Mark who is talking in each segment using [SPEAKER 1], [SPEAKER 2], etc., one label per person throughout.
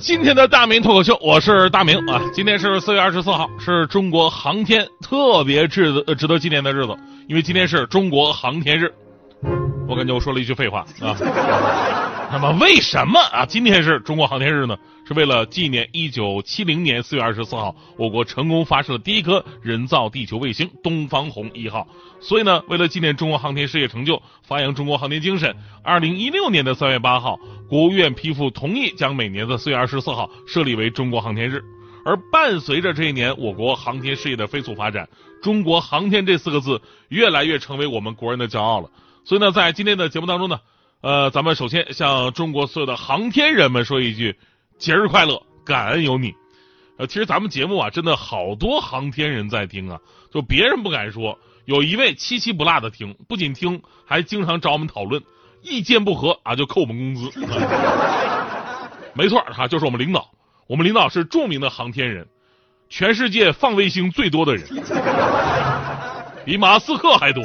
[SPEAKER 1] 今天的大明脱口秀，我是大明啊。今天是四月二十四号，是中国航天特别值得值得纪念的日子，因为今天是中国航天日。我感觉我说了一句废话啊。那么为什么啊今天是中国航天日呢？是为了纪念一九七零年四月二十四号，我国成功发射了第一颗人造地球卫星东方红一号。所以呢，为了纪念中国航天事业成就，发扬中国航天精神，二零一六年的三月八号，国务院批复同意将每年的四月二十四号设立为中国航天日。而伴随着这一年我国航天事业的飞速发展，中国航天这四个字越来越成为我们国人的骄傲了。所以呢，在今天的节目当中呢，呃，咱们首先向中国所有的航天人们说一句节日快乐，感恩有你。呃，其实咱们节目啊，真的好多航天人在听啊，就别人不敢说，有一位七七不落的听，不仅听，还经常找我们讨论，意见不合啊就扣我们工资。没错，他就是我们领导。我们领导是著名的航天人，全世界放卫星最多的人，比马斯克还多。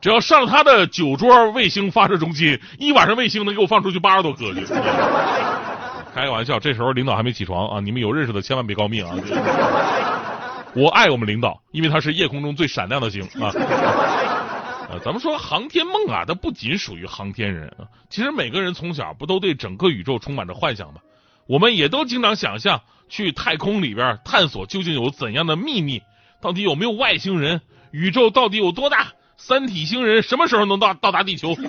[SPEAKER 1] 只要上他的酒桌卫星发射中心，一晚上卫星能给我放出去八十多颗去。开个玩笑，这时候领导还没起床啊！你们有认识的千万别告密啊！我爱我们领导，因为他是夜空中最闪亮的星啊！呃，咱们说航天梦啊，它不仅属于航天人啊，其实每个人从小不都对整个宇宙充满着幻想吗？我们也都经常想象去太空里边探索究竟有怎样的秘密，到底有没有外星人？宇宙到底有多大？三体星人什么时候能到到达地球？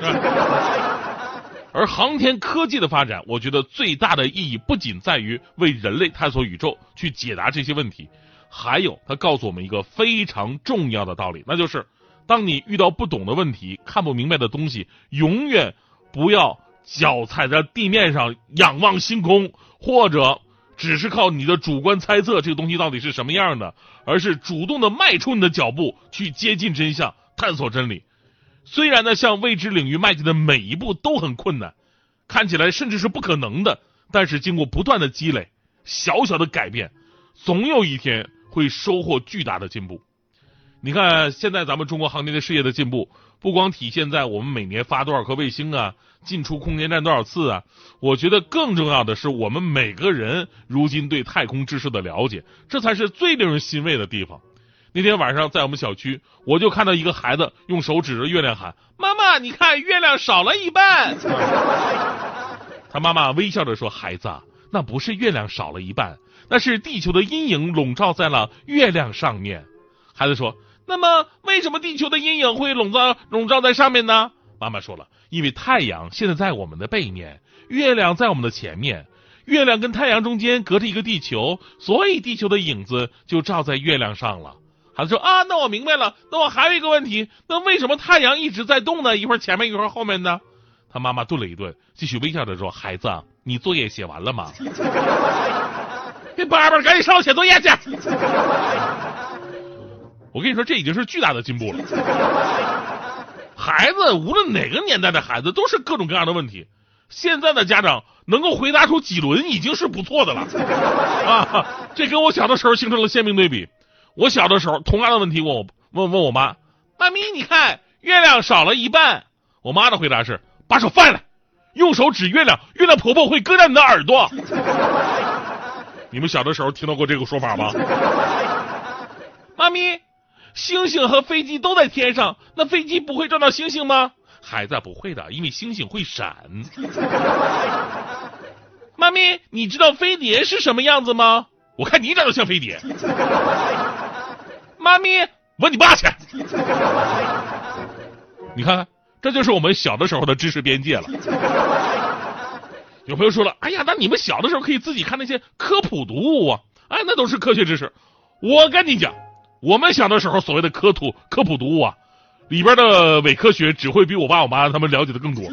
[SPEAKER 1] 而航天科技的发展，我觉得最大的意义不仅在于为人类探索宇宙，去解答这些问题，还有它告诉我们一个非常重要的道理，那就是当你遇到不懂的问题、看不明白的东西，永远不要脚踩在地面上仰望星空，或者只是靠你的主观猜测这个东西到底是什么样的，而是主动的迈出你的脚步去接近真相。探索真理，虽然呢，向未知领域迈进的每一步都很困难，看起来甚至是不可能的，但是经过不断的积累，小小的改变，总有一天会收获巨大的进步。你看，现在咱们中国航天的事业的进步，不光体现在我们每年发多少颗卫星啊，进出空间站多少次啊，我觉得更重要的是我们每个人如今对太空知识的了解，这才是最令人欣慰的地方。那天晚上在我们小区，我就看到一个孩子用手指着月亮喊：“妈妈，你看月亮少了一半。”他妈妈微笑着说：“孩子，那不是月亮少了一半，那是地球的阴影笼罩在了月亮上面。”孩子说：“那么为什么地球的阴影会笼罩笼罩在上面呢？”妈妈说了：“因为太阳现在在我们的背面，月亮在我们的前面，月亮跟太阳中间隔着一个地球，所以地球的影子就照在月亮上了。”孩子说啊，那我明白了。那我还有一个问题，那为什么太阳一直在动呢？一会儿前面，一会儿后面呢？他妈妈顿了一顿，继续微笑着说：“孩子，你作业写完了吗？” 给爸爸赶紧上楼写作业去。我跟你说，这已经是巨大的进步了。孩子，无论哪个年代的孩子，都是各种各样的问题。现在的家长能够回答出几轮，已经是不错的了。啊，这跟我小的时候形成了鲜明对比。我小的时候，同样的问题问我问问我妈，妈咪，你看月亮少了一半。我妈的回答是：把手放下来，用手指月亮，月亮婆婆会割掉你的耳朵。你们小的时候听到过这个说法吗？妈咪，星星和飞机都在天上，那飞机不会撞到星星吗？孩子不会的，因为星星会闪。妈咪，你知道飞碟是什么样子吗？我看你长得像飞碟。妈咪，问你爸去。你看看，这就是我们小的时候的知识边界了。有朋友说了，哎呀，那你们小的时候可以自己看那些科普读物啊，哎，那都是科学知识。我跟你讲，我们小的时候所谓的科普科普读物啊，里边的伪科学只会比我爸我妈他们了解的更多。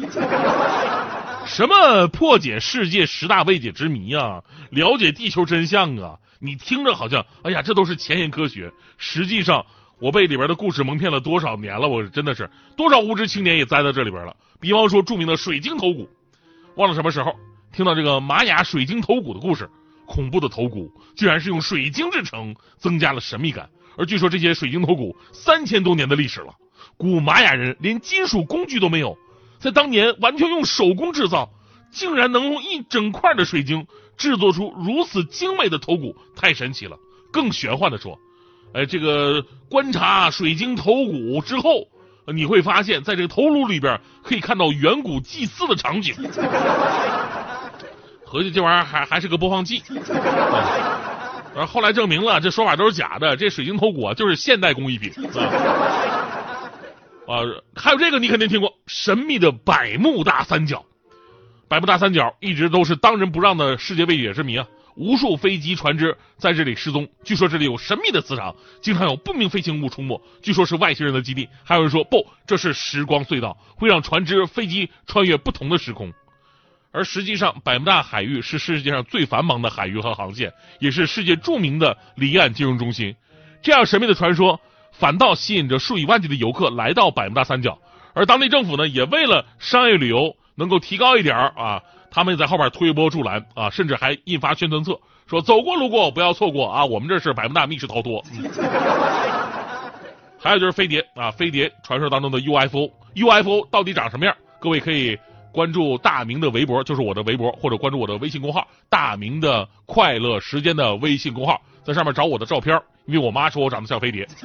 [SPEAKER 1] 什么破解世界十大未解之谜啊，了解地球真相啊。你听着好像，哎呀，这都是前沿科学。实际上，我被里边的故事蒙骗了多少年了？我真的是多少无知青年也栽到这里边了。比方说著名的水晶头骨，忘了什么时候听到这个玛雅水晶头骨的故事，恐怖的头骨居然是用水晶制成，增加了神秘感。而据说这些水晶头骨三千多年的历史了，古玛雅人连金属工具都没有，在当年完全用手工制造，竟然能用一整块的水晶制作出如此精美的头骨，太神奇了。更玄幻的说。哎，这个观察水晶头骨之后，你会发现在这个头颅里边可以看到远古祭祀的场景。合计这玩意儿还还是个播放器。啊后来证明了这说法都是假的，这水晶头骨啊就是现代工艺品。啊，还有这个你肯定听过，神秘的百慕大三角。百慕大三角一直都是当仁不让的世界未解之谜啊。无数飞机、船只在这里失踪，据说这里有神秘的磁场，经常有不明飞行物出没，据说是外星人的基地。还有人说不，这是时光隧道，会让船只、飞机穿越不同的时空。而实际上，百慕大海域是世界上最繁忙的海域和航线，也是世界著名的离岸金融中心。这样神秘的传说，反倒吸引着数以万计的游客来到百慕大三角。而当地政府呢，也为了商业旅游能够提高一点啊。他们在后边推波助澜啊，甚至还印发宣传册，说走过路过不要错过啊！我们这是百慕大密室逃脱。还有就是飞碟啊，飞碟传说当中的 UFO，UFO 到底长什么样？各位可以关注大明的微博，就是我的微博，或者关注我的微信公号“大明的快乐时间”的微信公号，在上面找我的照片，因为我妈说我长得像飞碟。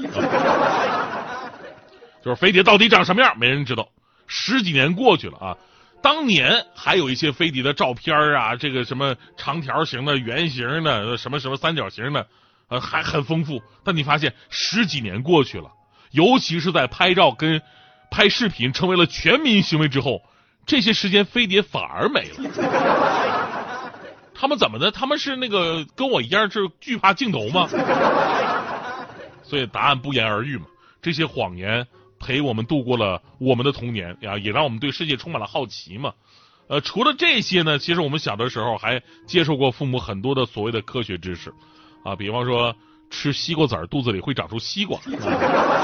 [SPEAKER 1] 就是飞碟到底长什么样，没人知道。十几年过去了啊。当年还有一些飞碟的照片啊，这个什么长条形的、圆形的、什么什么三角形的，呃，还很丰富。但你发现十几年过去了，尤其是在拍照跟拍视频成为了全民行为之后，这些时间飞碟反而没了。他们怎么的？他们是那个跟我一样是惧怕镜头吗？所以答案不言而喻嘛。这些谎言。陪我们度过了我们的童年呀，也让我们对世界充满了好奇嘛。呃，除了这些呢，其实我们小的时候还接受过父母很多的所谓的科学知识啊，比方说吃西瓜籽儿肚子里会长出西瓜，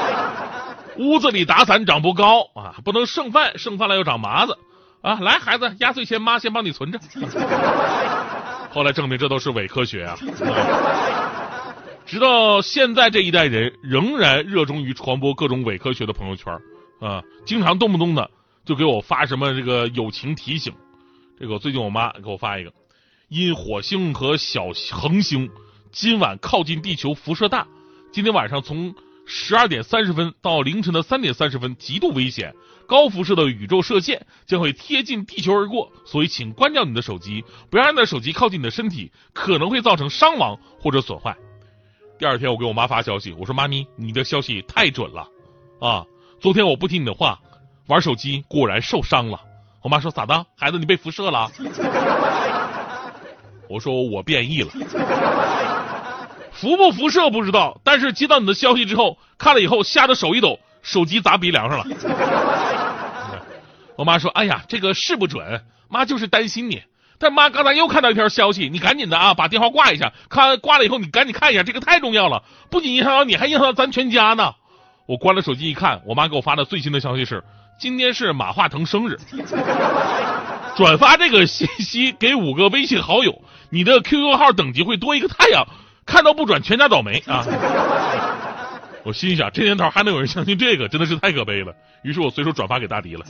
[SPEAKER 1] 屋子里打伞长不高啊，不能剩饭，剩饭了又长麻子啊。来，孩子，压岁钱妈先帮你存着。后来证明这都是伪科学啊。直到现在，这一代人仍然热衷于传播各种伪科学的朋友圈啊，经常动不动的就给我发什么这个友情提醒。这个最近我妈给我发一个，因火星和小恒星今晚靠近地球辐射大，今天晚上从十二点三十分到凌晨的三点三十分极度危险，高辐射的宇宙射线将会贴近地球而过，所以请关掉你的手机，不要让你的手机靠近你的身体，可能会造成伤亡或者损坏。第二天，我给我妈发消息，我说：“妈咪，你的消息太准了，啊，昨天我不听你的话，玩手机果然受伤了。”我妈说：“咋的，孩子你被辐射了？” 我说：“我变异了，辐不辐射不知道，但是接到你的消息之后，看了以后吓得手一抖，手机砸鼻梁上了。”我妈说：“哎呀，这个是不准，妈就是担心你。”但妈刚才又看到一条消息，你赶紧的啊，把电话挂一下。看挂了以后，你赶紧看一下，这个太重要了，不仅影响到你，还影响到咱全家呢。我关了手机一看，我妈给我发的最新的消息是：今天是马化腾生日，转发这个信息给五个微信好友，你的 QQ 号等级会多一个太阳。看到不转，全家倒霉啊！我心想，这年头还能有人相信这个，真的是太可悲了。于是我随手转发给大迪了。